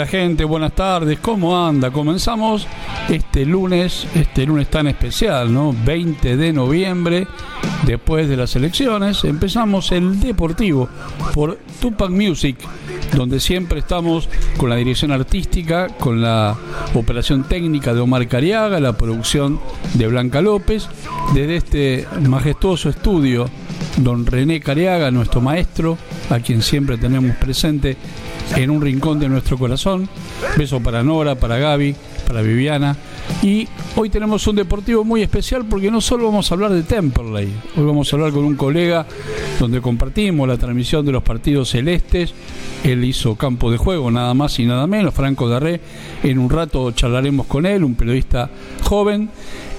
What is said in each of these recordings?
Hola gente, buenas tardes, ¿cómo anda? Comenzamos este lunes, este lunes tan especial, ¿no? 20 de noviembre, después de las elecciones, empezamos el Deportivo por Tupac Music, donde siempre estamos con la dirección artística, con la operación técnica de Omar Cariaga, la producción de Blanca López, desde este majestuoso estudio, don René Cariaga, nuestro maestro, a quien siempre tenemos presente en un rincón de nuestro corazón. Beso para Nora, para Gaby, para Viviana. Y hoy tenemos un deportivo muy especial porque no solo vamos a hablar de Temperley, hoy vamos a hablar con un colega donde compartimos la transmisión de los partidos celestes. Él hizo campo de juego, nada más y nada menos, Franco Darré. En un rato charlaremos con él, un periodista joven.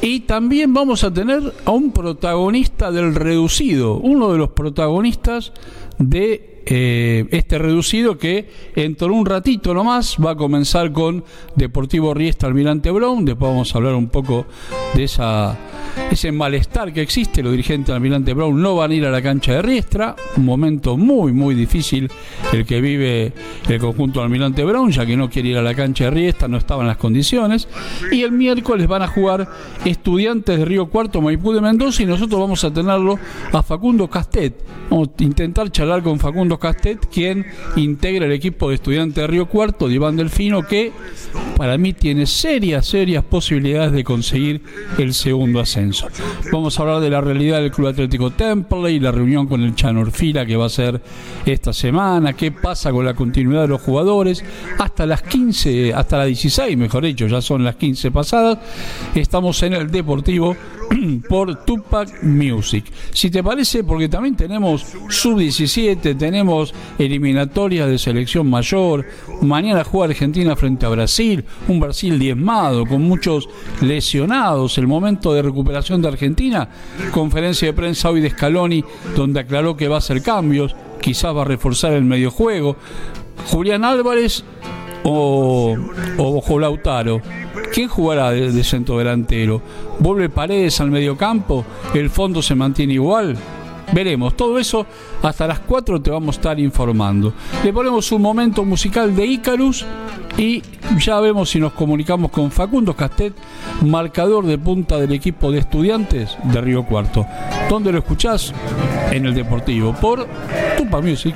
Y también vamos a tener a un protagonista del reducido, uno de los protagonistas de eh, este reducido que en un ratito nomás va a comenzar con Deportivo Riestra Almirante Brown, después vamos a hablar un poco de esa ese malestar que existe, los dirigentes del Almirante Brown no van a ir a la cancha de Riestra, un momento muy muy difícil el que vive el conjunto del Almirante Brown, ya que no quiere ir a la cancha de Riestra, no estaban las condiciones, y el miércoles van a jugar estudiantes de Río Cuarto, Maipú de Mendoza, y nosotros vamos a tenerlo a Facundo Castet, vamos a intentar charlar con Facundo Castet, quien integra el equipo de estudiantes de Río Cuarto, de Iván Delfino, que para mí tiene serias, serias posibilidades de conseguir el segundo ascenso. Vamos a hablar de la realidad del Club Atlético Temple y la reunión con el Chano Orfila que va a ser esta semana, qué pasa con la continuidad de los jugadores, hasta las 15, hasta las 16, mejor dicho, ya son las 15 pasadas, estamos en el Deportivo por Tupac Music. Si te parece, porque también tenemos sub-17, tenemos eliminatorias de selección mayor, mañana juega Argentina frente a Brasil, un Brasil diezmado, con muchos lesionados, el momento de recuperación de Argentina, conferencia de prensa hoy de Scaloni, donde aclaró que va a hacer cambios, quizás va a reforzar el medio juego. Julián Álvarez o, o Lautaro. ¿Quién jugará de, centro delantero? ¿Vuelve Paredes al mediocampo? ¿El fondo se mantiene igual? Veremos, todo eso hasta las 4 te vamos a estar informando. Le ponemos un momento musical de Icarus y ya vemos si nos comunicamos con Facundo Castet, marcador de punta del equipo de estudiantes de Río Cuarto. ¿Dónde lo escuchás? En el Deportivo, por Tupa Music.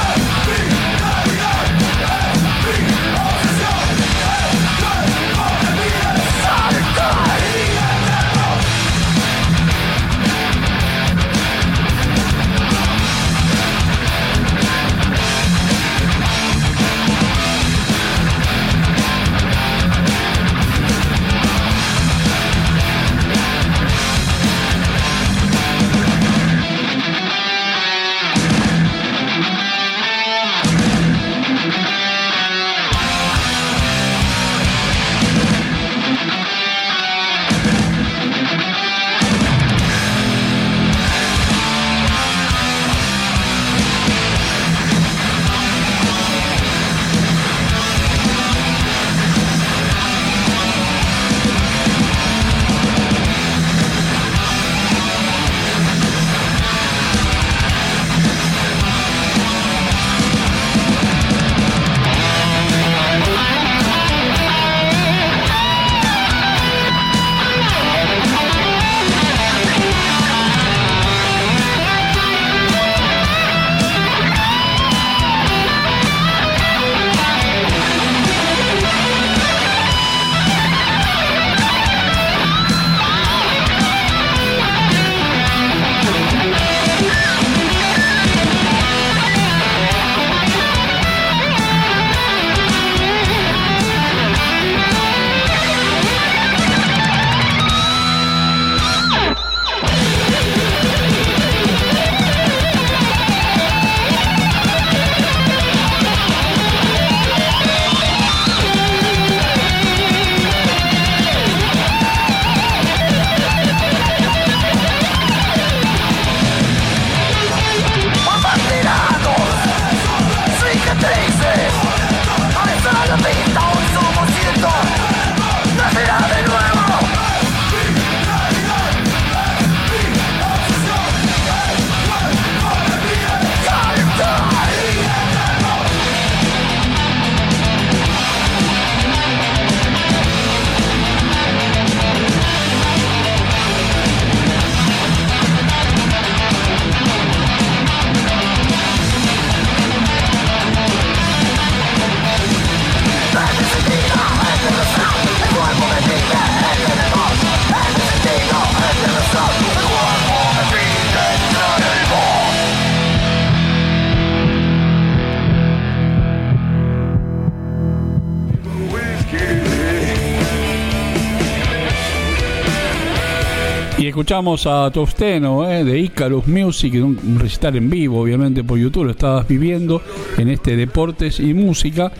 escuchamos a Tosteno eh, de Icarus Music, un recital en vivo, obviamente por YouTube, lo estabas viviendo en este Deportes y Música.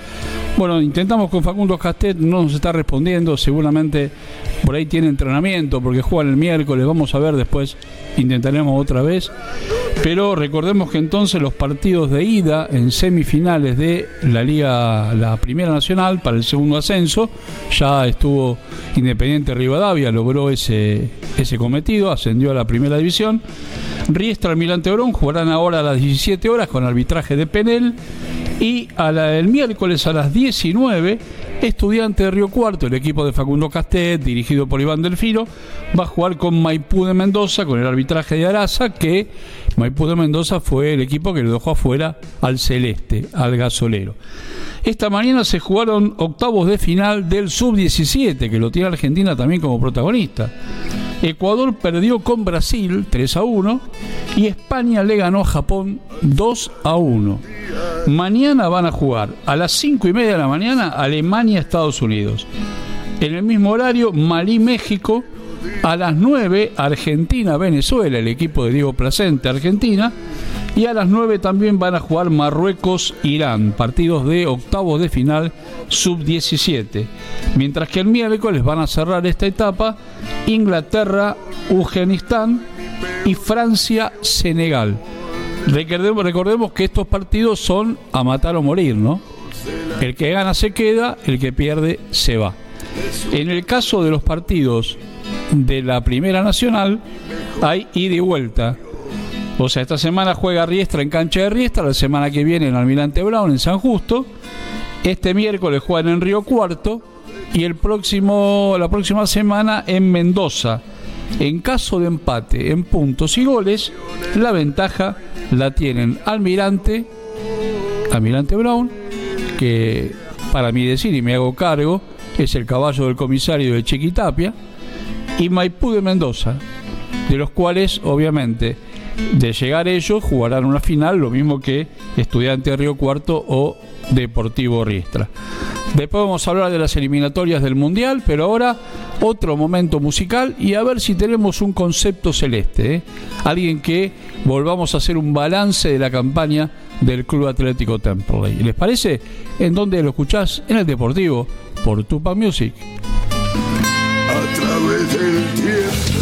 Bueno, intentamos con Facundo Castet, no nos está respondiendo, seguramente por ahí tiene entrenamiento porque juegan el miércoles, vamos a ver después, intentaremos otra vez. Pero recordemos que entonces los partidos de ida en semifinales de la Liga, la Primera Nacional para el segundo ascenso, ya estuvo Independiente Rivadavia, logró ese, ese cometido, ascendió a la Primera División. Riestra, Milán Teorón jugarán ahora a las 17 horas con arbitraje de Penel y el miércoles a las 19 Estudiante de Río Cuarto, el equipo de Facundo Castet, dirigido por Iván Delfino, va a jugar con Maipú de Mendoza, con el arbitraje de Araza, que Maipú de Mendoza fue el equipo que le dejó afuera al Celeste, al gasolero. Esta mañana se jugaron octavos de final del Sub-17, que lo tiene Argentina también como protagonista. Ecuador perdió con Brasil 3 a 1 y España le ganó a Japón 2 a 1. Mañana van a jugar a las 5 y media de la mañana Alemania-Estados Unidos. En el mismo horario Malí-México. A las 9 Argentina-Venezuela, el equipo de Diego Placente, Argentina. Y a las 9 también van a jugar Marruecos-Irán, partidos de octavos de final sub-17. Mientras que el miércoles van a cerrar esta etapa Inglaterra-Ugenistán y Francia-Senegal. Recordemos, recordemos que estos partidos son a matar o morir, ¿no? El que gana se queda, el que pierde se va. En el caso de los partidos de la Primera Nacional hay ida y vuelta. O sea, esta semana juega Riestra en cancha de Riestra, la semana que viene en Almirante Brown en San Justo, este miércoles juegan en Río Cuarto y el próximo, la próxima semana en Mendoza. En caso de empate en puntos y goles, la ventaja la tienen Almirante, Almirante Brown, que para mí decir y me hago cargo, es el caballo del comisario de Chiquitapia, y Maipú de Mendoza, de los cuales obviamente de llegar ellos jugarán una final, lo mismo que Estudiante Río Cuarto o Deportivo Riestra. Después vamos a hablar de las eliminatorias del Mundial, pero ahora otro momento musical y a ver si tenemos un concepto celeste. ¿eh? Alguien que volvamos a hacer un balance de la campaña del Club Atlético Temple. ¿Les parece? ¿En dónde lo escuchás? En el Deportivo, por Tupa Music. A través del tiempo.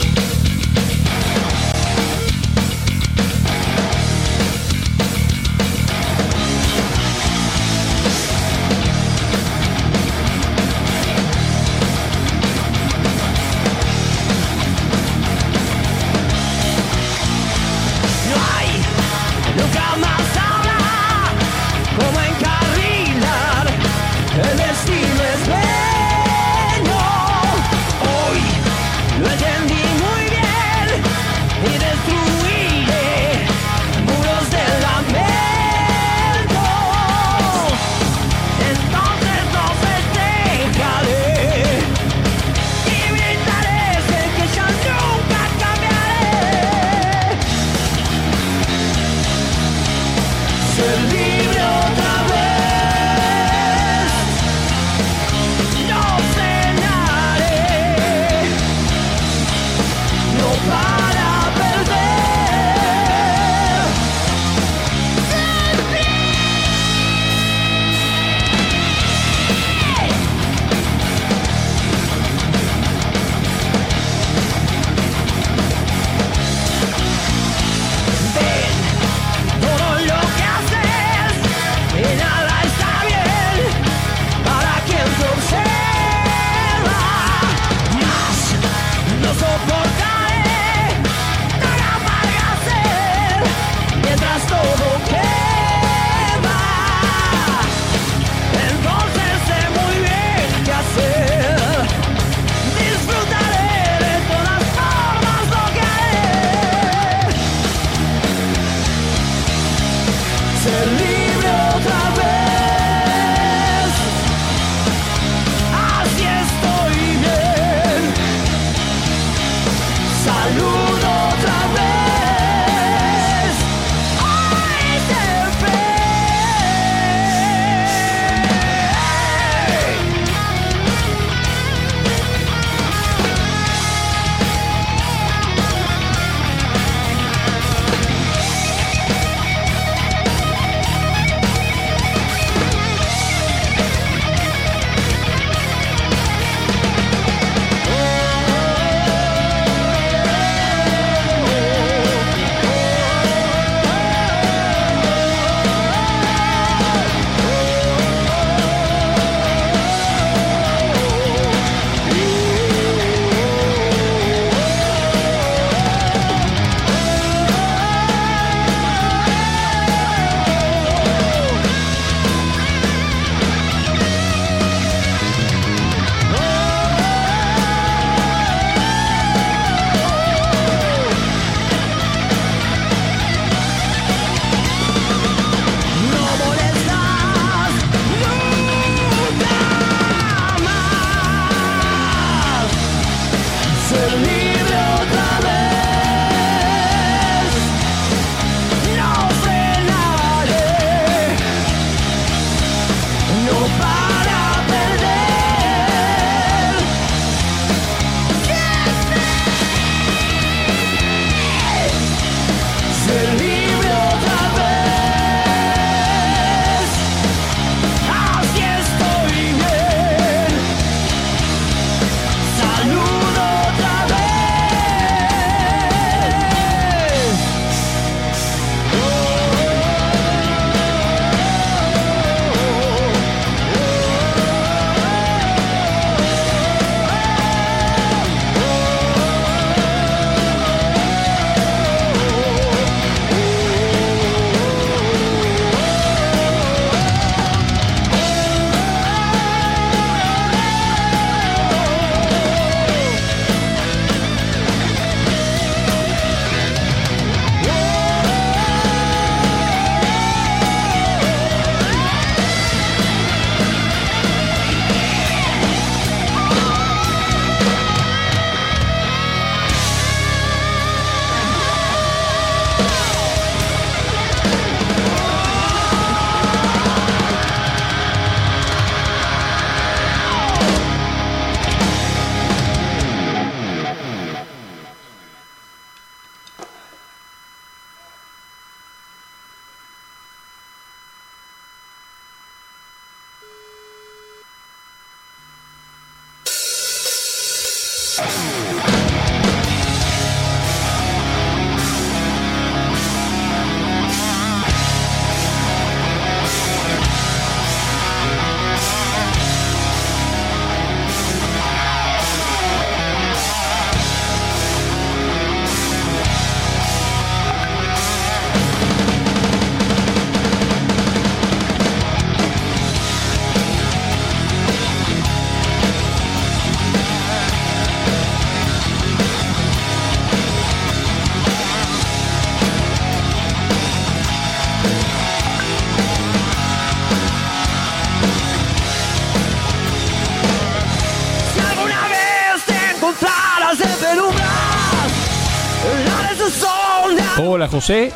Hola José.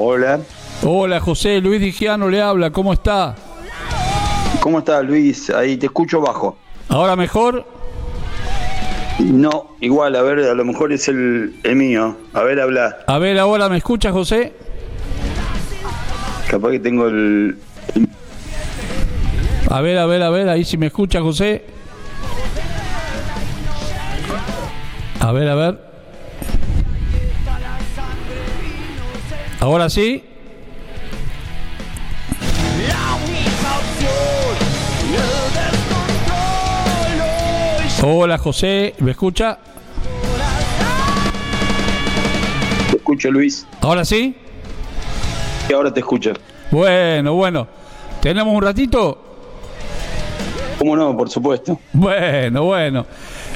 Hola, Hola José, Luis Digiano le habla, ¿cómo está? ¿cómo estás Luis? Ahí te escucho bajo. ¿Ahora mejor? No, igual, a ver, a lo mejor es el, el mío. A ver, habla. A ver, ahora me escucha José. Capaz que tengo el... A ver, a ver, a ver, ahí si me escucha José. A ver, a ver. Ahora sí. Hola José, ¿me escucha? Te escucho Luis. ¿Ahora sí? Y ahora te escucho. Bueno, bueno. ¿Tenemos un ratito? ¿Cómo no? Por supuesto. Bueno, bueno.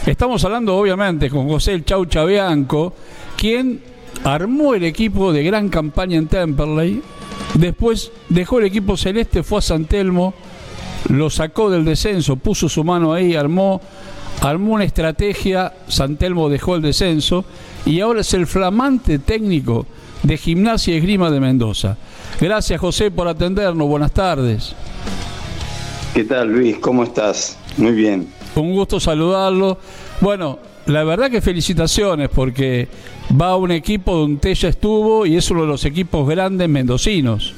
Estamos hablando obviamente con José el Chau Chabianco, quien armó el equipo de gran campaña en Temperley. Después dejó el equipo celeste, fue a San Telmo, lo sacó del descenso, puso su mano ahí, armó, armó una estrategia. San Telmo dejó el descenso y ahora es el flamante técnico de Gimnasia y Esgrima de Mendoza. Gracias José por atendernos. Buenas tardes. ¿Qué tal Luis? ¿Cómo estás? Muy bien. Un gusto saludarlo. Bueno, la verdad que felicitaciones porque va a un equipo donde ya estuvo y es uno de los equipos grandes mendocinos.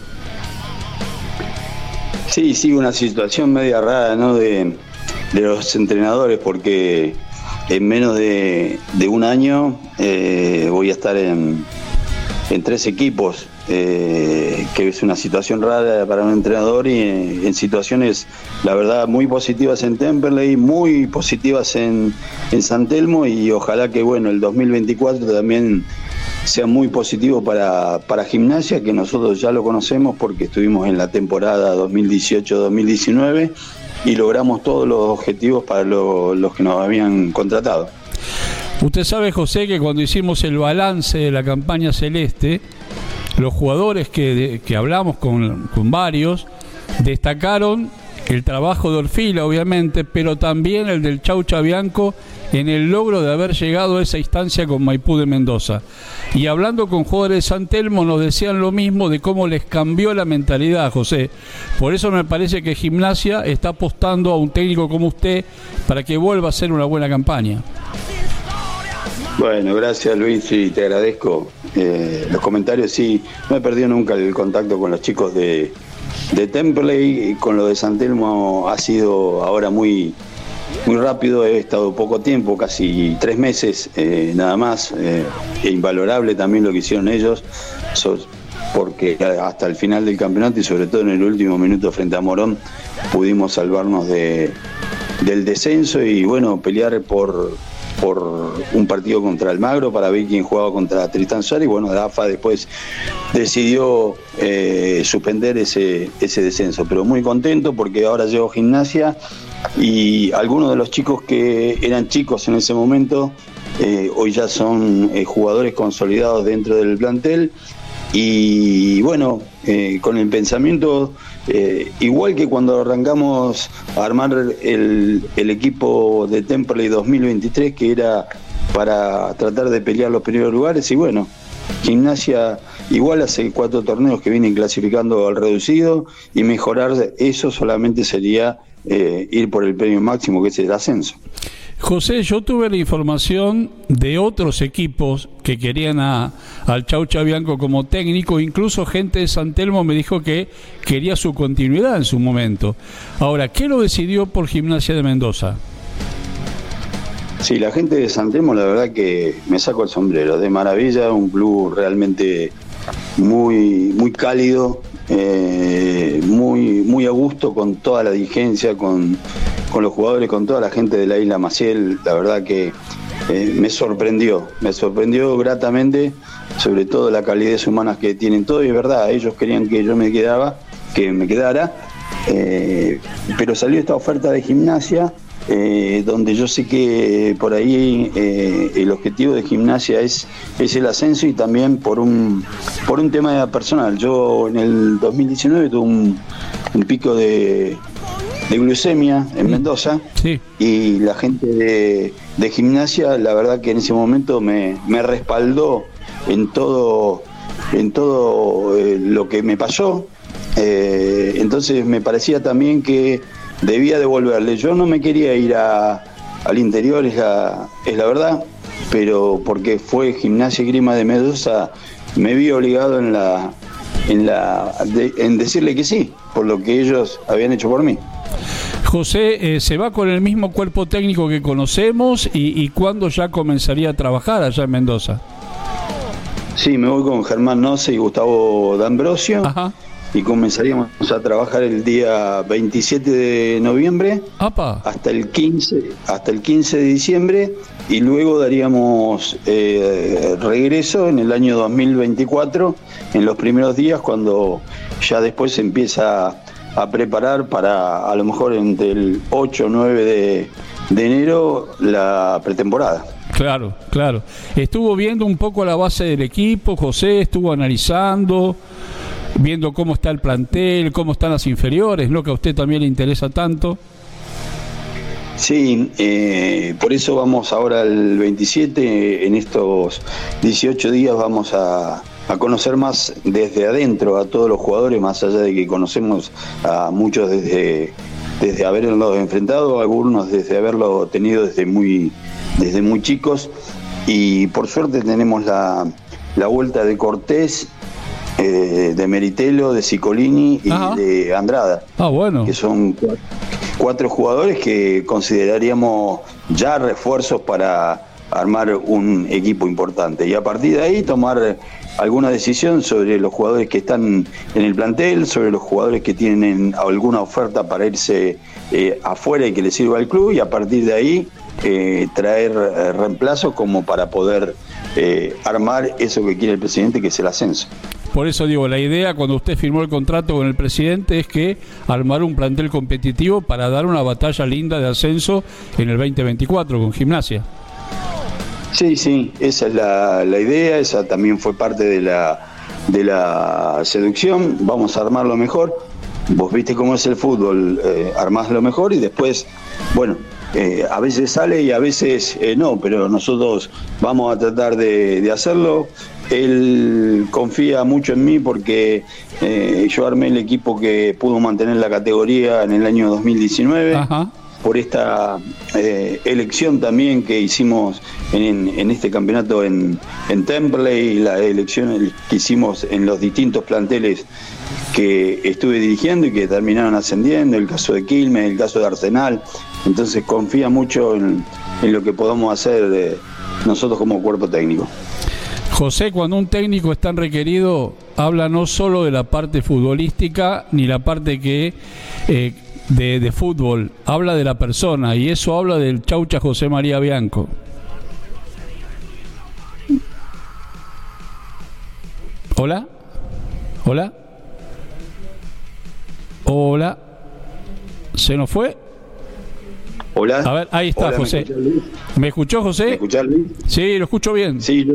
Sí, sí, una situación media rara, ¿no? De, de los entrenadores, porque en menos de, de un año eh, voy a estar en, en tres equipos, eh, que es una situación rara para un entrenador y en, en situaciones, la verdad, muy positivas en Temperley, muy positivas en, en San Telmo y ojalá que, bueno, el 2024 también sea muy positivo para, para gimnasia, que nosotros ya lo conocemos porque estuvimos en la temporada 2018-2019 y logramos todos los objetivos para lo- los que nos habían contratado. Usted sabe, José, que cuando hicimos el balance de la campaña celeste, los jugadores que, que hablamos con, con varios destacaron el trabajo de Orfila, obviamente, pero también el del Chau Chabianco en el logro de haber llegado a esa instancia con Maipú de Mendoza. Y hablando con jugadores de San Telmo nos decían lo mismo de cómo les cambió la mentalidad, José. Por eso me parece que Gimnasia está apostando a un técnico como usted para que vuelva a hacer una buena campaña. Bueno, gracias Luis y te agradezco. Eh, los comentarios. Sí, no he perdido nunca el contacto con los chicos de, de Temperley y con lo de San Telmo ha sido ahora muy, muy rápido, he estado poco tiempo, casi tres meses eh, nada más, eh, e invalorable también lo que hicieron ellos, porque hasta el final del campeonato y sobre todo en el último minuto frente a Morón pudimos salvarnos de, del descenso y bueno, pelear por, por un partido contra Almagro para ver quién jugaba contra Tristán Suárez y bueno, la AFA después decidió eh, suspender ese, ese descenso, pero muy contento porque ahora llevo gimnasia y algunos de los chicos que eran chicos en ese momento eh, hoy ya son eh, jugadores consolidados dentro del plantel. Y bueno, con el pensamiento, eh, igual que cuando arrancamos a armar el, el equipo de Temperley 2023, que era para tratar de pelear los primeros lugares, y bueno, gimnasia igual hace cuatro torneos que vienen clasificando al reducido, y mejorar eso solamente sería eh, ir por el premio máximo, que es el ascenso. José, yo tuve la información de otros equipos que querían a, al Chau Chabianco como técnico, incluso gente de San Telmo me dijo que quería su continuidad en su momento. Ahora, ¿qué lo decidió por Gimnasia de Mendoza? Sí, la gente de San Telmo, la verdad que me saco el sombrero. De maravilla, un club realmente muy, muy cálido, eh, muy, muy a gusto con toda la dirigencia, con, con los jugadores, con toda la gente de la isla Maciel. La verdad que eh, me sorprendió, me sorprendió gratamente, sobre todo la calidez humana que tienen todos. Y es verdad, ellos querían que yo me quedaba, que me quedara, eh, pero salió esta oferta de gimnasia eh, donde yo sé que por ahí eh, el objetivo de gimnasia es, es el ascenso y también por un, por un tema personal. Yo en el 2019 tuve un, un pico de, de glucemia en Mendoza Sí. y la gente de, de gimnasia, la verdad que en ese momento me, me respaldó en todo, en todo eh, lo que me pasó. Eh, entonces me parecía también que debía devolverle. Yo no me quería ir a- al interior, es la, es la verdad, pero porque fue gimnasia y grima de Mendoza, me vi obligado en la, en la, de- en decirle que sí, por lo que ellos habían hecho por mí. José, eh, ¿se va con el mismo cuerpo técnico que conocemos y, y cuándo ya comenzaría a trabajar allá en Mendoza? Sí, me voy con Germán Noce y Gustavo D'Ambrosio Ajá. Y comenzaríamos a trabajar el día 27 de noviembre Apa. hasta el 15, hasta el 15 de diciembre y luego daríamos eh, regreso en el año 2024, en los primeros días, cuando ya después se empieza a preparar para a lo mejor entre el 8 o 9 de, de enero la pretemporada. Claro, claro. Estuvo viendo un poco la base del equipo, José, estuvo analizando, viendo cómo está el plantel, cómo están las inferiores, ¿no? Que a usted también le interesa tanto. Sí, eh, por eso vamos ahora el 27, en estos 18 días vamos a, a conocer más desde adentro a todos los jugadores, más allá de que conocemos a muchos desde, desde haberlos enfrentado, algunos desde haberlo tenido desde muy, desde muy chicos. Y por suerte tenemos la, la vuelta de Cortés, eh, de Meritelo, de Cicolini y Ajá. de Andrada Ah, bueno. que son cua- cuatro jugadores que consideraríamos ya refuerzos para armar un equipo importante. Y a partir de ahí tomar alguna decisión sobre los jugadores que están en el plantel, sobre los jugadores que tienen alguna oferta para irse eh, afuera y que les sirva al club, y a partir de ahí eh, traer eh, reemplazos como para poder eh, armar eso que quiere el presidente, que es el ascenso. Por eso digo, la idea cuando usted firmó el contrato con el presidente es que armar un plantel competitivo para dar una batalla linda de ascenso en el 2024 con gimnasia. Sí, sí, esa es la, la idea, esa también fue parte de la, de la seducción, vamos a armarlo mejor. Vos viste cómo es el fútbol, eh, armás lo mejor y después, bueno, eh, a veces sale y a veces eh, no, pero nosotros vamos a tratar de, de hacerlo. Él confía mucho en mí porque eh, yo armé el equipo que pudo mantener la categoría en el año 2019 Ajá. por esta eh, elección también que hicimos en, en este campeonato en, en Temple y la elección que hicimos en los distintos planteles que estuve dirigiendo y que terminaron ascendiendo, el caso de Quilmes, el caso de Arsenal. Entonces confía mucho en, en lo que podamos hacer de nosotros como cuerpo técnico. José, cuando un técnico es tan requerido, habla no solo de la parte futbolística ni la parte que eh, de, de fútbol, habla de la persona y eso habla del chaucha José María Bianco. Hola, hola, hola, ¿se nos fue? Hola. A ver, ahí está, Hola, ¿me José. ¿Me escuchó ¿Me José? escuchás, Luis? Sí, lo escucho bien. Sí,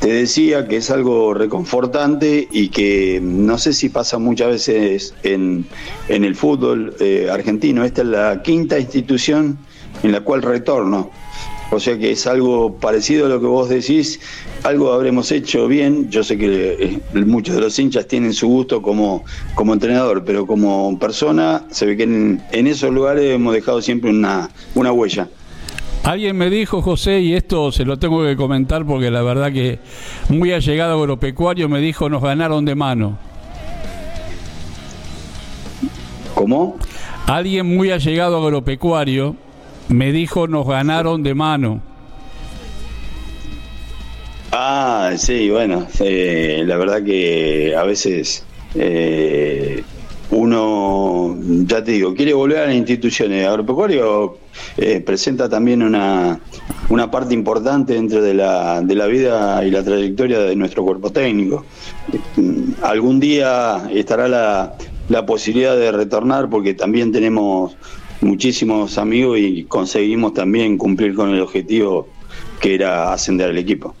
te decía que es algo reconfortante y que no sé si pasa muchas veces en, en el fútbol eh, argentino. Esta es la quinta institución en la cual retorno. O sea que es algo parecido a lo que vos decís, algo habremos hecho bien. Yo sé que eh, muchos de los hinchas tienen su gusto como, como entrenador, pero como persona se ve que en, en esos lugares hemos dejado siempre una, una huella. Alguien me dijo, José, y esto se lo tengo que comentar porque la verdad que muy allegado agropecuario me dijo, nos ganaron de mano. ¿Cómo? Alguien muy allegado agropecuario Me dijo, nos ganaron de mano. Ah, sí, bueno, eh, la verdad que a veces eh, uno, ya te digo, quiere volver a las instituciones. Agropecuario eh, presenta también una, una parte importante dentro de la, de la vida y la trayectoria de nuestro cuerpo técnico. Algún día estará la, la posibilidad de retornar porque también tenemos muchísimos amigos y conseguimos también cumplir con el objetivo que era ascender al equipo.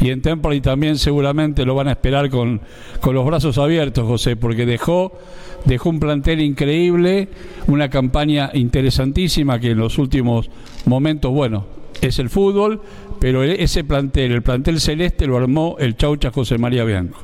Y en Temple también seguramente lo van a esperar con, con los brazos abiertos, José, porque dejó, dejó un plantel increíble, una campaña interesantísima que en los últimos momentos, bueno, es el fútbol, pero ese plantel, el plantel celeste, lo armó el Chaucha José María Bianco.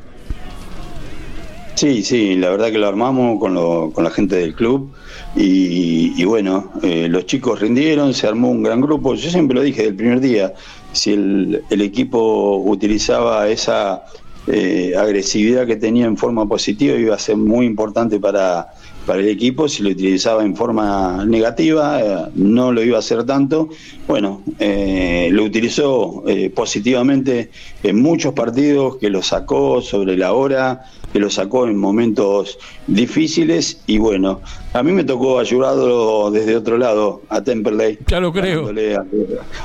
Sí, sí, la verdad que lo armamos con, lo, con la gente del club y, bueno, eh, los chicos rindieron, se armó un gran grupo. Yo siempre lo dije del primer día, si el, el equipo utilizaba esa eh, agresividad que tenía en forma positiva iba a ser muy importante para, para el equipo, si lo utilizaba en forma negativa eh, no lo iba a hacer tanto. Bueno, eh, lo utilizó positivamente en muchos partidos, que lo sacó sobre la hora, que lo sacó en momentos difíciles y bueno, a mí me tocó ayudarlo desde otro lado a Temperley. Ya lo creo.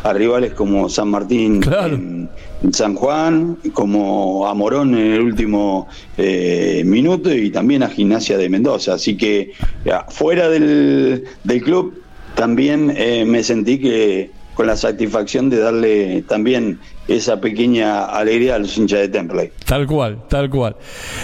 A, rivales como San Martín en, San Juan, como a Morón en el último eh, minuto y también a Gimnasia de Mendoza. Así que fuera del, del club también eh, me sentí que con la satisfacción de darle también esa pequeña alegría a los hinchas de Temple. Tal cual, tal cual.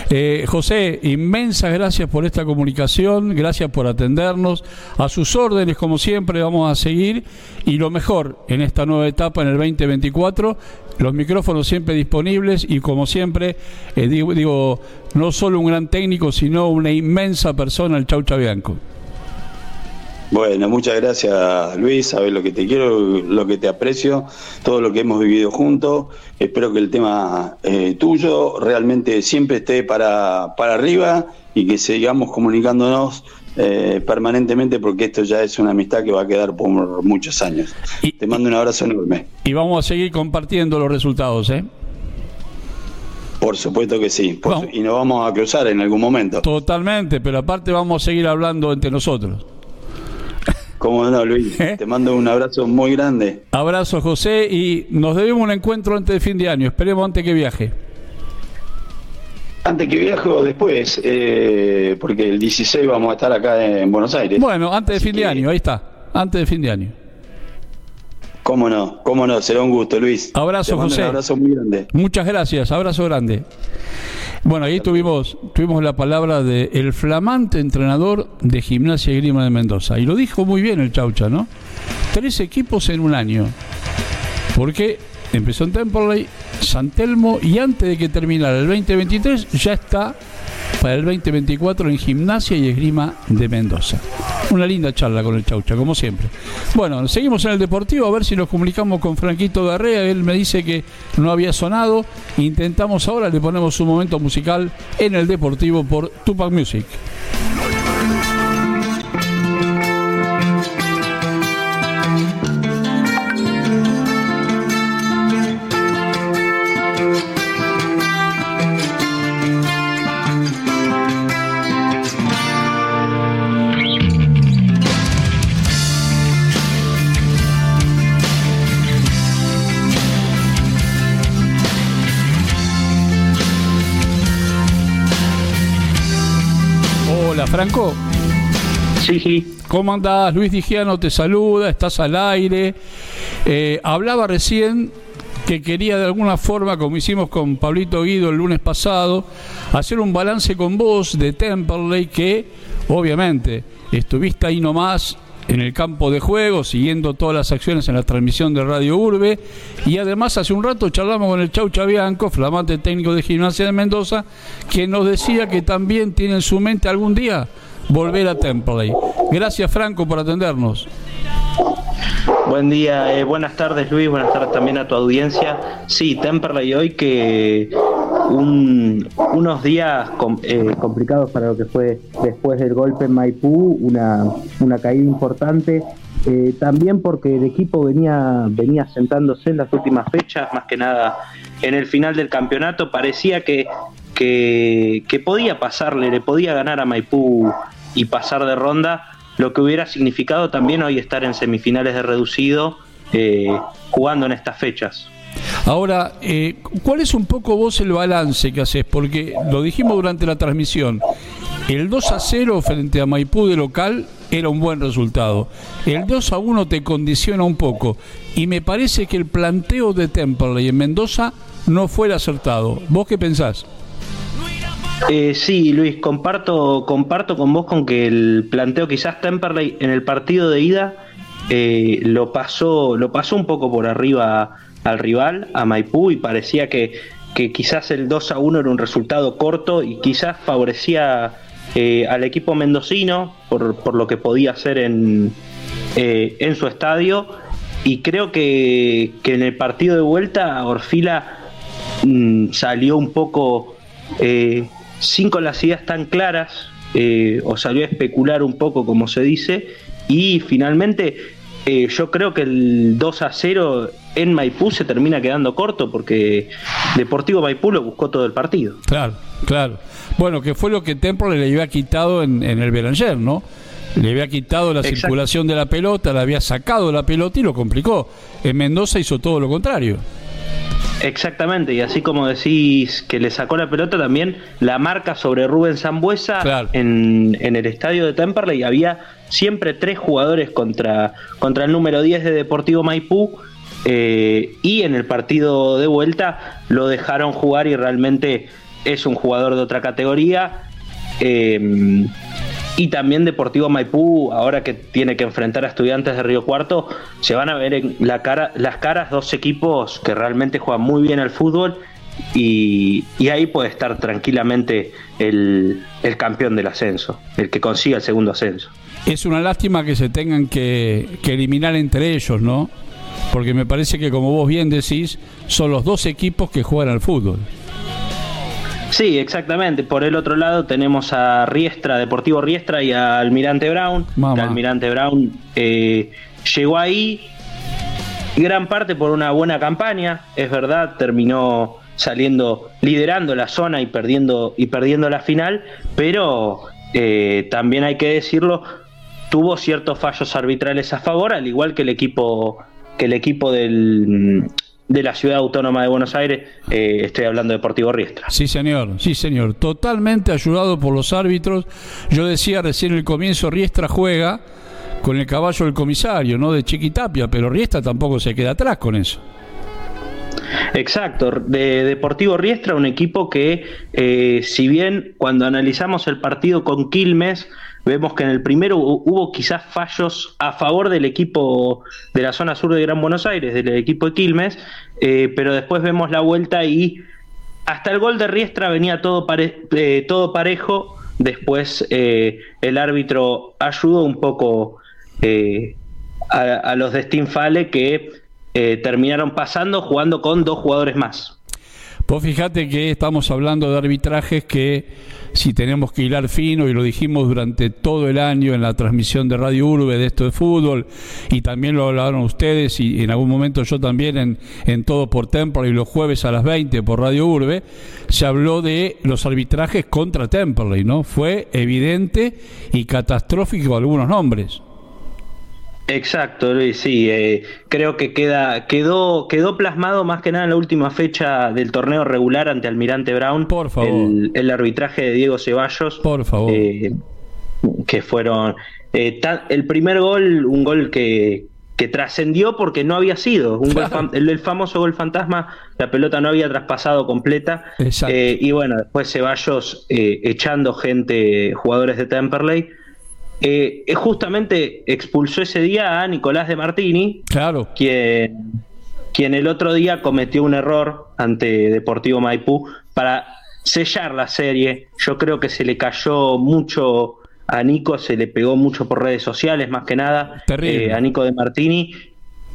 Eh, José, inmensas gracias por esta comunicación, gracias por atendernos. A sus órdenes, como siempre, vamos a seguir. Y lo mejor en esta nueva etapa, en el 2024, los micrófonos siempre disponibles y como siempre, eh, digo, digo, no solo un gran técnico, sino una inmensa persona, el Chaucha Bianco. Bueno, muchas gracias Luis, sabes lo que te quiero, lo que te aprecio, todo lo que hemos vivido juntos. Espero que el tema eh, tuyo realmente siempre esté para, para arriba y que sigamos comunicándonos eh, permanentemente porque esto ya es una amistad que va a quedar por muchos años. te mando un abrazo enorme. Y vamos a seguir compartiendo los resultados, ¿eh? Por supuesto que sí. y nos vamos a cruzar en algún momento. Totalmente, pero aparte vamos a seguir hablando entre nosotros. Cómo no, Luis. ¿Eh? Te mando un abrazo muy grande. Abrazo, José, y nos debemos un encuentro antes de fin de año. Esperemos antes que viaje. Antes que viaje o después, eh, porque el 16 vamos a estar acá en Buenos Aires. Bueno, antes de fin de año, ahí está. Antes de fin de año. Cómo no, cómo no, será un gusto, Luis. Abrazo, José. Un abrazo muy grande. Muchas gracias, abrazo grande. Bueno, ahí tuvimos, tuvimos la palabra del el flamante entrenador de Gimnasia y Grima de Mendoza. Y lo dijo muy bien el Chaucha, ¿no? Tres equipos en un año. Porque empezó en Temperley, San Telmo y antes de que terminara el 2023 ya está para el 2024 en Gimnasia y Esgrima de Mendoza. Una linda charla con el Chaucha, como siempre. Bueno, seguimos en el Deportivo, a ver si nos comunicamos con Franquito Garrea. Él me dice que no había sonado. Intentamos ahora, le ponemos un momento musical en el Deportivo por Tupac Music. Franco. Sí, sí. ¿Cómo andás? Luis Digiano te saluda, estás al aire. Eh, hablaba recién que quería de alguna forma, como hicimos con Pablito Guido el lunes pasado, hacer un balance con vos de Temperley que, obviamente, estuviste ahí nomás en el campo de juego, siguiendo todas las acciones en la transmisión de Radio Urbe. Y además hace un rato charlamos con el Chau Chabianco, flamante técnico de gimnasia de Mendoza, que nos decía que también tiene en su mente algún día volver a Templey. Gracias Franco por atendernos. Buen día, eh, buenas tardes Luis, buenas tardes también a tu audiencia. Sí, Temperley hoy que unos días eh, complicados para lo que fue después del golpe en Maipú, una, una caída importante eh, también porque el equipo venía, venía sentándose en las últimas fechas, más que nada en el final del campeonato, parecía que, que, que podía pasarle, le podía ganar a Maipú y pasar de ronda, lo que hubiera significado también hoy estar en semifinales de reducido eh, jugando en estas fechas. Ahora, eh, ¿cuál es un poco vos el balance que haces? Porque lo dijimos durante la transmisión, el 2 a 0 frente a Maipú de local era un buen resultado. El 2 a 1 te condiciona un poco y me parece que el planteo de Temperley en Mendoza no fue acertado. ¿Vos qué pensás? Eh, sí, Luis, comparto, comparto con vos con que el planteo quizás Temperley en el partido de ida eh, lo pasó, lo pasó un poco por arriba al rival, a Maipú, y parecía que, que quizás el 2 a 1 era un resultado corto y quizás favorecía eh, al equipo mendocino por, por, lo que podía hacer en, eh, en su estadio. Y creo que, que, en el partido de vuelta Orfila mmm, salió un poco eh, sin con las ideas tan claras, eh, o salió a especular un poco, como se dice, y finalmente yo creo que el 2 a 0 en Maipú se termina quedando corto porque Deportivo Maipú lo buscó todo el partido. Claro, claro. Bueno, que fue lo que Temple le había quitado en, en el Belanger, ¿no? Le había quitado la Exacto. circulación de la pelota, le había sacado la pelota y lo complicó. En Mendoza hizo todo lo contrario. Exactamente, y así como decís que le sacó la pelota, también la marca sobre Rubén Zambuesa claro. en, en, el estadio de Temperley había siempre tres jugadores contra, contra el número 10 de Deportivo Maipú. Eh, y en el partido de vuelta lo dejaron jugar y realmente es un jugador de otra categoría. Eh, y también Deportivo Maipú, ahora que tiene que enfrentar a estudiantes de Río Cuarto, se van a ver en las caras dos equipos que realmente juegan muy bien al fútbol y, ahí puede estar tranquilamente el, campeón del ascenso, el que consiga el segundo ascenso. Es una lástima que se tengan que eliminar entre ellos, ¿no? Porque me parece que, como vos bien decís, son los dos equipos que juegan al fútbol. Sí, exactamente. Por el otro lado tenemos a Riestra, Deportivo Riestra y a Almirante Brown. Almirante Brown eh, llegó ahí gran parte por una buena campaña, es verdad, terminó saliendo, liderando la zona y perdiendo, y perdiendo la final, pero eh, también hay que decirlo, tuvo ciertos fallos arbitrales a favor, al igual que el equipo, que el equipo del, de la ciudad autónoma de Buenos Aires, eh, estoy hablando de Deportivo Riestra. Sí, señor, sí, señor, totalmente ayudado por los árbitros. Yo decía recién en el comienzo, Riestra juega con el caballo del comisario, no de Chiquitapia, pero Riestra tampoco se queda atrás con eso. Exacto, de Deportivo Riestra, un equipo que, eh, si bien cuando analizamos el partido con Quilmes, vemos que en el primero hubo quizás fallos a favor del equipo de la zona sur de Gran Buenos Aires, del equipo de Quilmes, eh, pero después vemos la vuelta y hasta el gol de Riestra venía todo, pare eh, todo parejo, después eh, el árbitro ayudó un poco a, los de Stinfale que terminaron pasando jugando con dos jugadores más. Pues fíjate que estamos hablando de arbitrajes que si tenemos que hilar fino, y lo dijimos durante todo el año en la transmisión de Radio Urbe de esto de fútbol, y también lo hablaron ustedes, y en algún momento yo también en, en Todo por Temperley, los jueves a las 20 por Radio Urbe, se habló de los arbitrajes contra Temperley, ¿no? Fue evidente y catastrófico algunos nombres. Exacto, Luis, sí, eh, creo que queda, quedó, quedó plasmado más que nada en la última fecha del torneo regular ante Almirante Brown. Por favor. El, el arbitraje de Diego Ceballos. Por favor. Eh, que fueron. Eh, el primer gol, un gol que, que trascendió porque no había sido. Un gol, el, el, famoso gol fantasma, la pelota no había traspasado completa. Eh, y bueno, después Ceballos echando gente, jugadores de Temperley. Eh, justamente expulsó ese día a Nicolás de Martini, claro. quien, quien el otro día cometió un error ante Deportivo Maipú para sellar la serie. Yo creo que se le cayó mucho a Nico, se le pegó mucho por redes sociales, más que nada, eh, a Nico de Martini,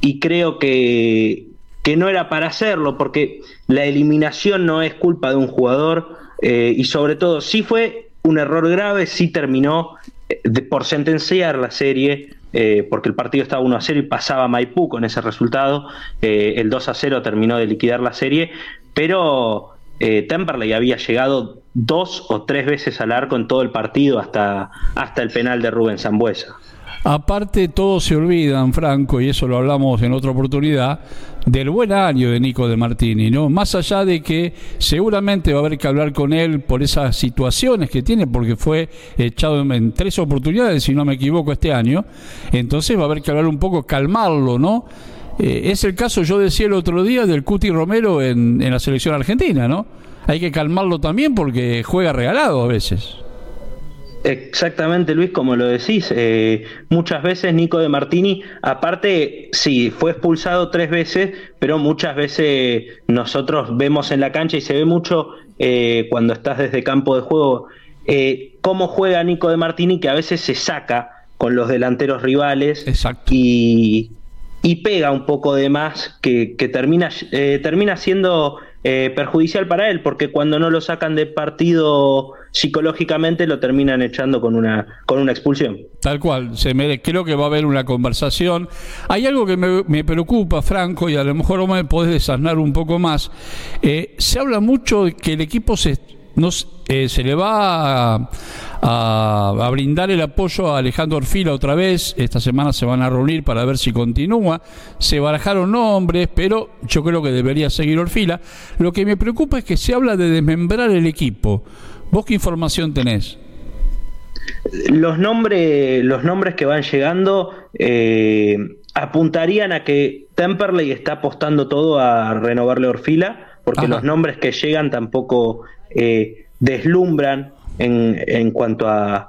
y creo que, que no era para hacerlo, porque la eliminación no es culpa de un jugador, eh, y sobre todo, sí fue un error grave, sí terminó de, por sentenciar la serie eh, porque el partido estaba 1 a 0 y pasaba Maipú con ese resultado. Eh, el 2 a 0 terminó de liquidar la serie, pero eh, Temperley había llegado dos o tres veces al arco en todo el partido hasta, hasta el penal de Rubén Zambuesa. Aparte, todos se olvidan, Franco, y eso lo hablamos en otra oportunidad, del buen año de Nico de Martini, ¿no? Más allá de que seguramente va a haber que hablar con él por esas situaciones que tiene, porque fue echado en, tres oportunidades, si no me equivoco, este año, entonces va a haber que hablar un poco, calmarlo, ¿no? Eh, es el caso, yo decía el otro día, del Cuti Romero en, en la selección argentina, ¿no? Hay que calmarlo también porque juega regalado a veces. Exactamente, Luis, como lo decís, eh, muchas veces Nico de Martini, aparte, sí, fue expulsado tres veces, pero muchas veces nosotros vemos en la cancha y se ve mucho eh, cuando estás desde campo de juego eh, cómo juega Nico de Martini, que a veces se saca con los delanteros rivales Y, y pega un poco de más, que, que termina, termina siendo eh, perjudicial para él, porque cuando no lo sacan de partido psicológicamente lo terminan echando con una, con una expulsión. Tal cual, se me, creo que va a haber una conversación. Hay algo que me, preocupa, Franco, y a lo mejor me podés desasnar un poco más. Eh, se habla mucho de que el equipo se eh, se le va a, brindar el apoyo a Alejandro Orfila otra vez. Esta semana se van a reunir para ver si continúa. Se barajaron nombres, pero yo creo que debería seguir Orfila. Lo que me preocupa es que se habla de desmembrar el equipo. ¿Vos qué información tenés? Los nombres, los nombres que van llegando eh, apuntarían a que Temperley está apostando todo a renovarle Orfila, porque los nombres que llegan tampoco eh, deslumbran en, en cuanto a,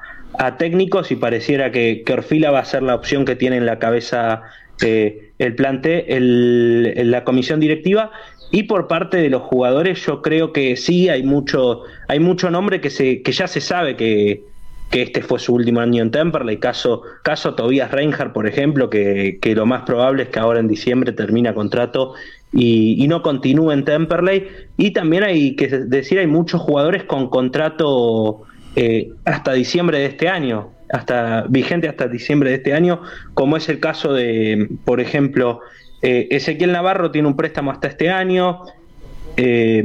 técnicos y pareciera que, Orfila va a ser la opción que tiene en la cabeza eh, el plante, el, la comisión directiva. Y por parte de los jugadores, yo creo que sí hay mucho, hay mucho nombre que se, que ya se sabe que, que este fue su último año en Temperley, caso, caso Tobias Reinhardt, por ejemplo, que, que, lo más probable es que ahora en diciembre termina contrato y, no continúe en Temperley. Y también hay que decir, hay muchos jugadores con contrato eh, hasta diciembre de este año, hasta vigente hasta diciembre de este año, como es el caso de, por ejemplo, eh, Ezequiel Navarro tiene un préstamo hasta este año. Eh,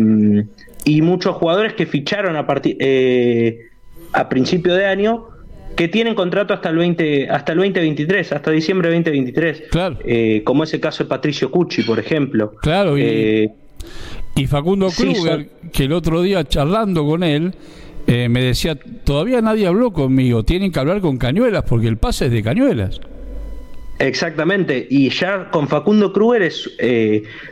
y muchos jugadores que ficharon a, partir a principio de año que tienen contrato hasta el 20 hasta el 2023, hasta diciembre de 2023. Claro. Eh, como es el caso de Patricio Cucci, por ejemplo. Claro, y, eh, Facundo Kruger, que el otro día charlando con él, eh, me decía, todavía nadie habló conmigo, tienen que hablar con Cañuelas, porque el pase es de Cañuelas. Exactamente, y ya con Facundo Kruger es,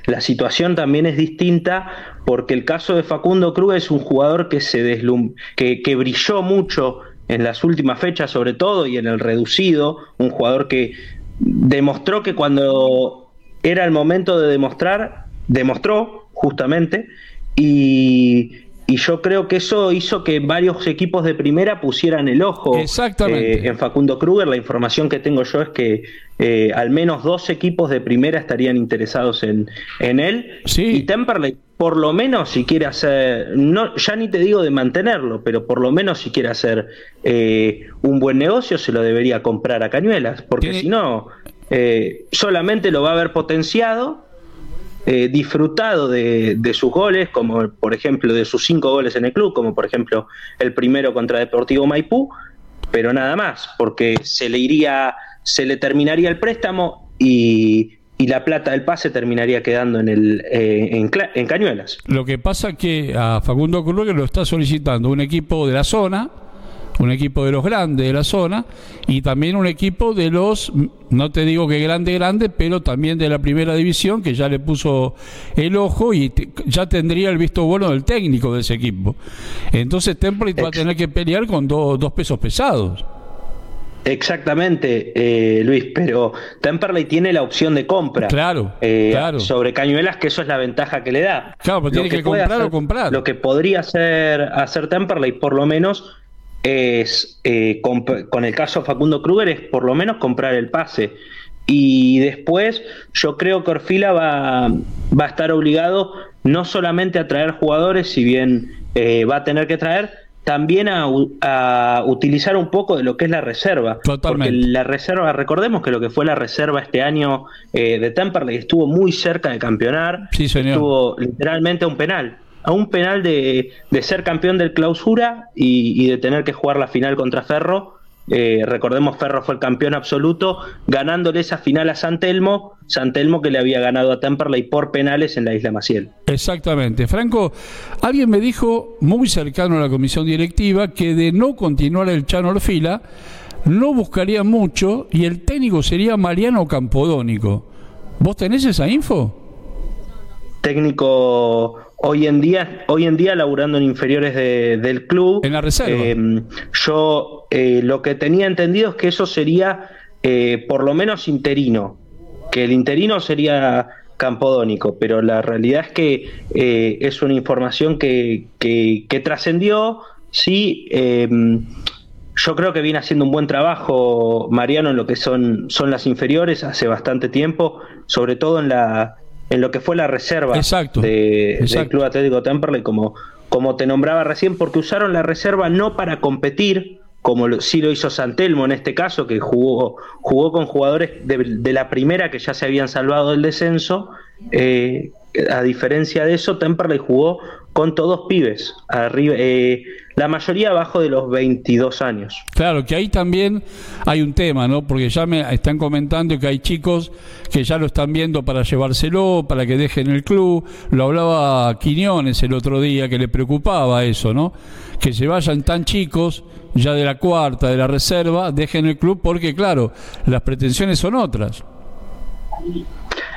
la situación también es distinta porque el caso de Facundo Kruger es un jugador que se deslum que, que brilló mucho en las últimas fechas sobre todo y en el reducido, un jugador que demostró que cuando era el momento de demostrar, demostró justamente, y, yo creo que eso hizo que varios equipos de primera pusieran el ojo Exactamente. Eh, en Facundo Kruger. La información que tengo yo es que eh, al menos dos equipos de primera estarían interesados en, en él. Sí. Y Temperley por lo menos si quiere hacer, no, ya ni te digo de mantenerlo, pero por lo menos si quiere hacer eh, un buen negocio, se lo debería comprar a Cañuelas, porque si no, eh, solamente lo va a haber potenciado, eh, disfrutado de, sus goles, como por ejemplo de sus cinco goles en el club, como por ejemplo el primero contra Deportivo Maipú, pero nada más, porque se le iría, se le terminaría el préstamo y y la plata del pase terminaría quedando en, el, eh, en, Cañuelas. Lo que pasa que a Facundo que lo está solicitando un equipo de la zona, un equipo de los grandes de la zona y también un equipo de los, no te digo que grande, grande, pero también de la primera división que ya le puso el ojo y ya tendría el visto bueno del técnico de ese equipo. Entonces Temple va a tener que pelear con dos pesos pesados. Exactamente, eh, Luis, pero Temperley tiene la opción de compra. Claro, eh, claro. Sobre Cañuelas, que eso es la ventaja que le da. Claro, pero tiene que, comprar o comprar. Lo que podría hacer, hacer Temperley, por lo menos, es, eh, con, el caso Facundo Kruger, es por lo menos comprar el pase. Y después, yo creo que Orfila va, va a estar obligado no solamente a traer jugadores, si bien va a tener que traer, también a, a, utilizar un poco de lo que es la reserva. Totalmente. Porque la reserva, recordemos que lo que fue la reserva este año eh, de Temperley estuvo muy cerca de campeonar. Sí, señor. Estuvo literalmente a un penal. A un penal de, de ser campeón del clausura y, y de tener que jugar la final contra Ferro eh, recordemos, Ferro fue el campeón absoluto, ganándole esa final a San Telmo, San Telmo que le había ganado a Temperley por penales en la isla Maciel. Exactamente. Franco, alguien me dijo, muy cercano a la comisión directiva, que de no continuar el Chano Orfila, no buscaría mucho y el técnico sería Mariano Campodónico. ¿Vos tenés esa info? Técnico hoy en día, hoy en día laburando en inferiores de, del club. En la reserva. Eh, yo eh, lo que tenía entendido es que eso sería eh, por lo menos interino, que el interino sería campodónico, pero la realidad es que es una información que, que, que trascendió, sí. yo creo que viene haciendo un buen trabajo Mariano en lo que son, son las inferiores hace bastante tiempo, sobre todo en la en lo que fue la reserva exacto, de, exacto. del Club Atlético Temperley, como, como te nombraba recién, porque usaron la reserva no para competir, como lo, sí lo hizo Santelmo en este caso, que jugó, jugó con jugadores de, de la primera que ya se habían salvado del descenso. Eh, a diferencia de eso, Temperley jugó con todos pibes, arriba, eh, la mayoría abajo de los 22 años. Claro, que ahí también hay un tema, ¿no? Porque ya me están comentando que hay chicos que ya lo están viendo para llevárselo, para que dejen el club. Lo hablaba Quiñones el otro día, que le preocupaba eso, ¿no? Que se vayan tan chicos, ya de la cuarta, de la reserva, dejen el club, porque claro, las pretensiones son otras.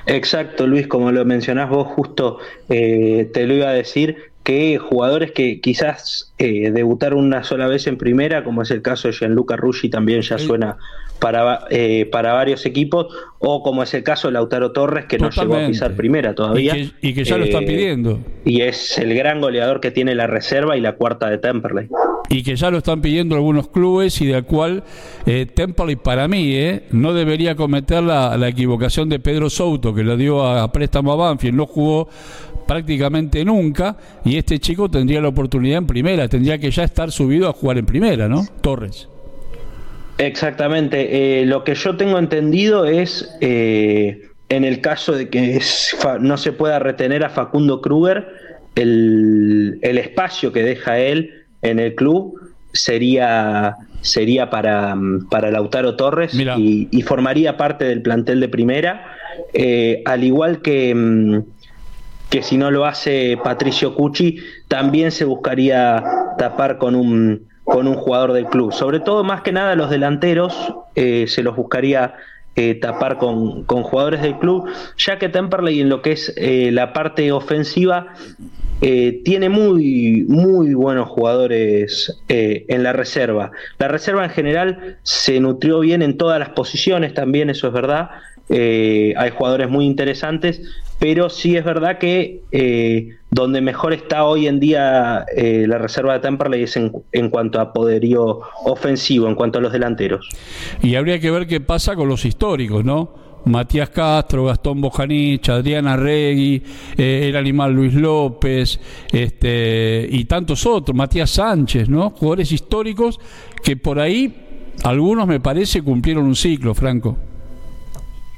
Exacto, Luis, como lo mencionás vos, justo eh, te lo iba a decir, que jugadores que quizás eh, debutaron una sola vez en primera, como es el caso de Gianluca Ruggi, también ya suena para, eh, para varios equipos, o como es el caso de Lautaro Torres, que Totalmente. no llegó a pisar primera todavía. Y que, y que ya lo están pidiendo. Y es el gran goleador que tiene la reserva y la cuarta de Temperley. Y que ya lo están pidiendo algunos clubes y del cual eh, Temperley para mí eh, no debería cometer la, la, equivocación de Pedro Souto, que lo dio a, préstamo a Banfield, no jugó prácticamente nunca y este chico tendría la oportunidad en primera, tendría que ya estar subido a jugar en primera, ¿no? Torres. Exactamente. Eh, lo que yo tengo entendido es, eh, en el caso de que no se pueda retener a Facundo Kruger, el, el, espacio que deja él en el club sería, sería para, para Lautaro Torres y, y, formaría parte del plantel de primera, eh, al igual que que si no lo hace Patricio Cucci, también se buscaría tapar con un, con un jugador del club. Sobre todo, más que nada, los delanteros eh, se los buscaría eh, tapar con, con, jugadores del club, ya que Temperley en lo que es eh, la parte ofensiva tiene muy, muy buenos jugadores en la reserva. La reserva en general se nutrió bien en todas las posiciones, también eso es verdad. Hay jugadores muy interesantes, pero sí es verdad que eh, donde mejor está hoy en día eh, la reserva de Temperley es en, en, cuanto a poderío ofensivo, en cuanto a los delanteros. Y habría que ver qué pasa con los históricos, ¿no? Matías Castro, Gastón Bojanich, Adriana Regui, eh, el animal Luis López, este, y tantos otros, Matías Sánchez, ¿no? Jugadores históricos que por ahí algunos me parece cumplieron un ciclo, Franco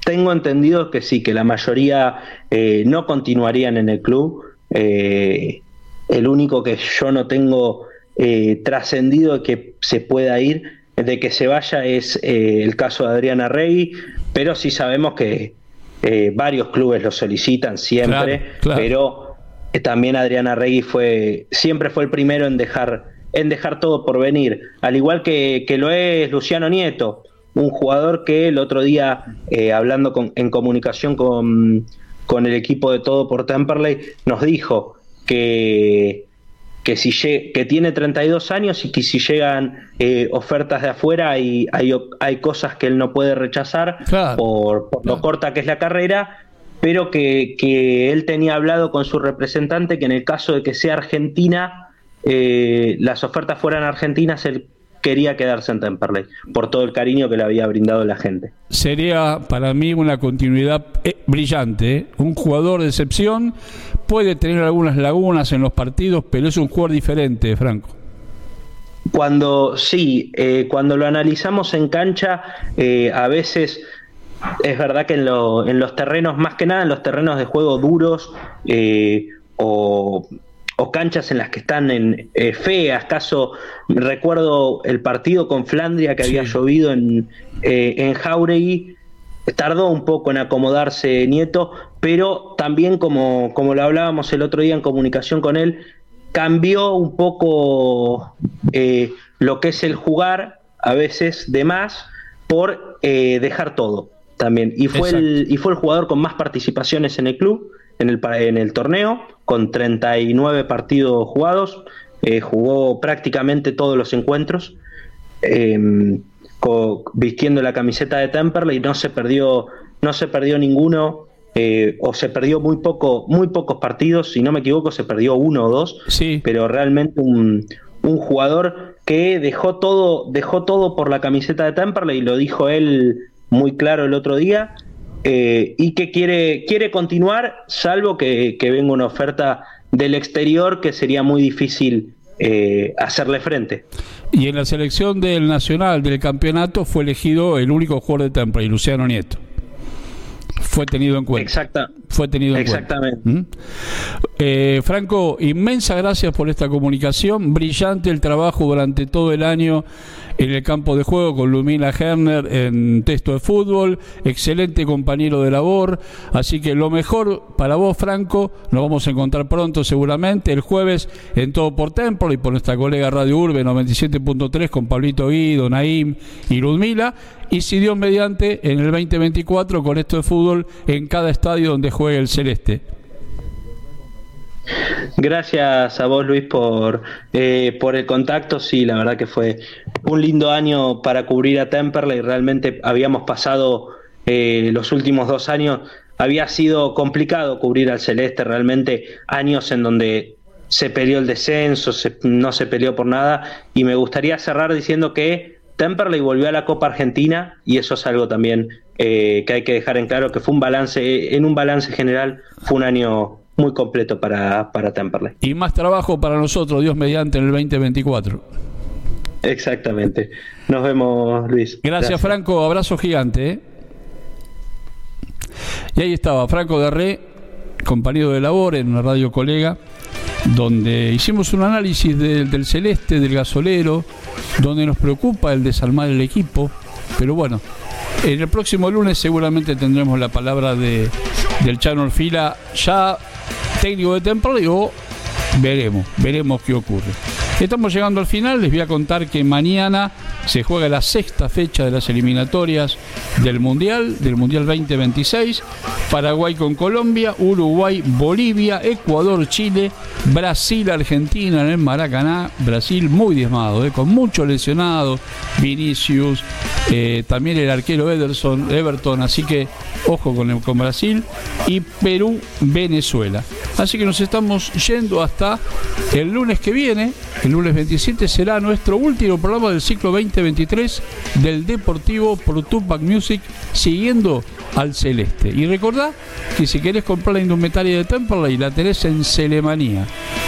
tengo entendido que sí, que la mayoría eh, no continuarían en el club. Eh, el único que yo no tengo eh, trascendido que se pueda ir, de que se vaya, es eh, el caso de Adriana Rey, pero sí sabemos que varios clubes lo solicitan siempre, claro, claro. pero también Adriana Rey fue, siempre fue el primero en dejar, en dejar todo por venir, al igual que, que lo es Luciano Nieto un jugador que el otro día, eh, hablando con, en comunicación con, con, el equipo de todo por Temperley, nos dijo que, que, si que tiene 32 años y que si llegan eh, ofertas de afuera hay, hay, hay, cosas que él no puede rechazar claro, por, por claro. lo corta que es la carrera, pero que, que, él tenía hablado con su representante que en el caso de que sea Argentina, eh, las ofertas fueran argentinas, él quería quedarse en Temperley por todo el cariño que le había brindado la gente. Sería para mí una continuidad eh, brillante. ¿eh? Un jugador de excepción puede tener algunas lagunas en los partidos, pero es un jugador diferente, Franco. cuando sí, eh, cuando lo analizamos en cancha, eh, a veces es verdad que en, los terrenos, más que nada en los terrenos de juego duros eh, o, canchas en las que están en feas, caso recuerdo el partido con Flandria que había llovido en, en Jauregui, tardó un poco en acomodarse Nieto, pero también como, como lo hablábamos el otro día en comunicación con él, cambió un poco eh, lo que es el jugar, a veces de más, por eh, dejar todo también. Y fue, el, y fue el jugador con más participaciones en el club, en el, en el torneo, con 39 partidos jugados, eh, jugó prácticamente todos los encuentros. Em, vistiendo la camiseta de Temperley y no se perdió no se perdió ninguno eh, o se perdió muy poco, muy pocos partidos, si no me equivoco, se perdió uno o dos, sí. pero realmente un, un, jugador que dejó todo, dejó todo por la camiseta de Temperley, y lo dijo él muy claro el otro día, eh, y que quiere, quiere continuar, salvo que, que, venga una oferta del exterior que sería muy difícil eh, hacerle frente. Y en la selección del Nacional del campeonato fue elegido el único jugador de Temperley, Luciano Nieto fue tenido en cuenta. Exacta. Fue tenido en Exactamente. cuenta. ¿Mm? Eh, Franco, inmensa gracias por esta comunicación. Brillante el trabajo durante todo el año en el campo de juego con Lumina Herner en texto de fútbol. Excelente compañero de labor. Así que lo mejor para vos, Franco. Nos vamos a encontrar pronto, seguramente, el jueves en Todo por Templo y por nuestra colega Radio Urbe 97.3 con Pablito Guido, Naim y Ludmila y si Dios mediante en el 2024 con esto de fútbol en cada estadio donde juegue el Celeste. Gracias a vos Luis por, eh, por el contacto, sí, la verdad que fue un lindo año para cubrir a Temperley, realmente habíamos pasado eh, los últimos dos años, había sido complicado cubrir al Celeste, realmente años en donde se peleó el descenso, no se peleó por nada, y me gustaría cerrar diciendo que Temperley volvió a la Copa Argentina y eso es algo también eh, que hay que dejar en claro que fue un balance, en un balance general, fue un año muy completo para, para Temperley. Y más trabajo para nosotros, Dios mediante, en el 2024. Exactamente. Nos vemos, Luis. Gracias, Franco. Abrazo gigante. ¿eh? Y ahí estaba Franco Derré, compañero de labor en una radio colega donde hicimos un análisis del celeste, del gasolero, donde nos preocupa el desarmar el equipo, pero bueno, en el próximo lunes seguramente tendremos la palabra de, del Chano Fila, ya técnico de temporada, o veremos, veremos qué ocurre. Estamos llegando al final, les voy a contar que mañana se juega la sexta fecha de las eliminatorias del Mundial, del Mundial 2026, Paraguay con Colombia, Uruguay, Bolivia, Ecuador, Chile, Brasil, Argentina en el Maracaná, Brasil muy diezmado, eh, con mucho lesionado, Vinicius, eh, también el arquero Ederson, Everton, así que ojo con, con Brasil, y Perú, Venezuela. Así que nos estamos yendo hasta el lunes que viene, lunes 27 será nuestro último programa del ciclo 2023 del Deportivo por Tupac Music, siguiendo al Celeste. Y recordá que si querés comprar la indumentaria de Temperley, la tenés en Celemanía,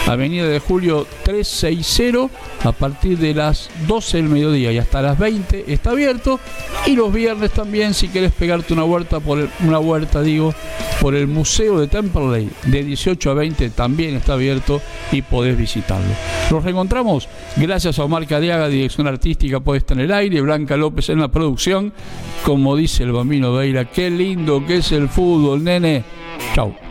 Avenida de Julio 360, a partir de las 12 del mediodía y hasta las 20 está abierto. Y los viernes también, si querés pegarte una huerta, por una huerta, digo, por el Museo de Temperley, de 18 a 20 también está abierto y podés visitarlo. Nos reencontramos gracias a Omar Cadiaga, dirección artística puesta en el aire, Blanca López en la producción, como dice el bambino Beira, qué lindo que es el fútbol, nene. Chau.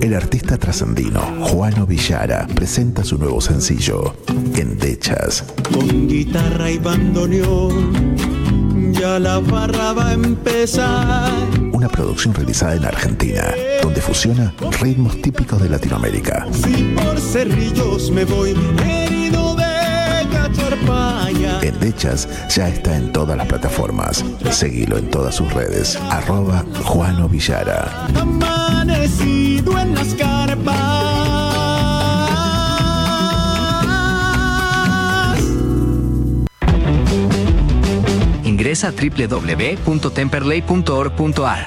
El artista trascendino Juano Villara presenta su nuevo sencillo, Endechas. Con guitarra y bandoneón, ya la farra va a empezar. Una producción realizada en Argentina, donde fusiona ritmos típicos de Latinoamérica. Si por cerrillos me voy herido de cacharpaya. Endechas ya está en todas las plataformas. Seguilo en todas sus redes. Arroba Juano Villara. Amanecido en las carpas. Ingresa a www.temperley.org.ar.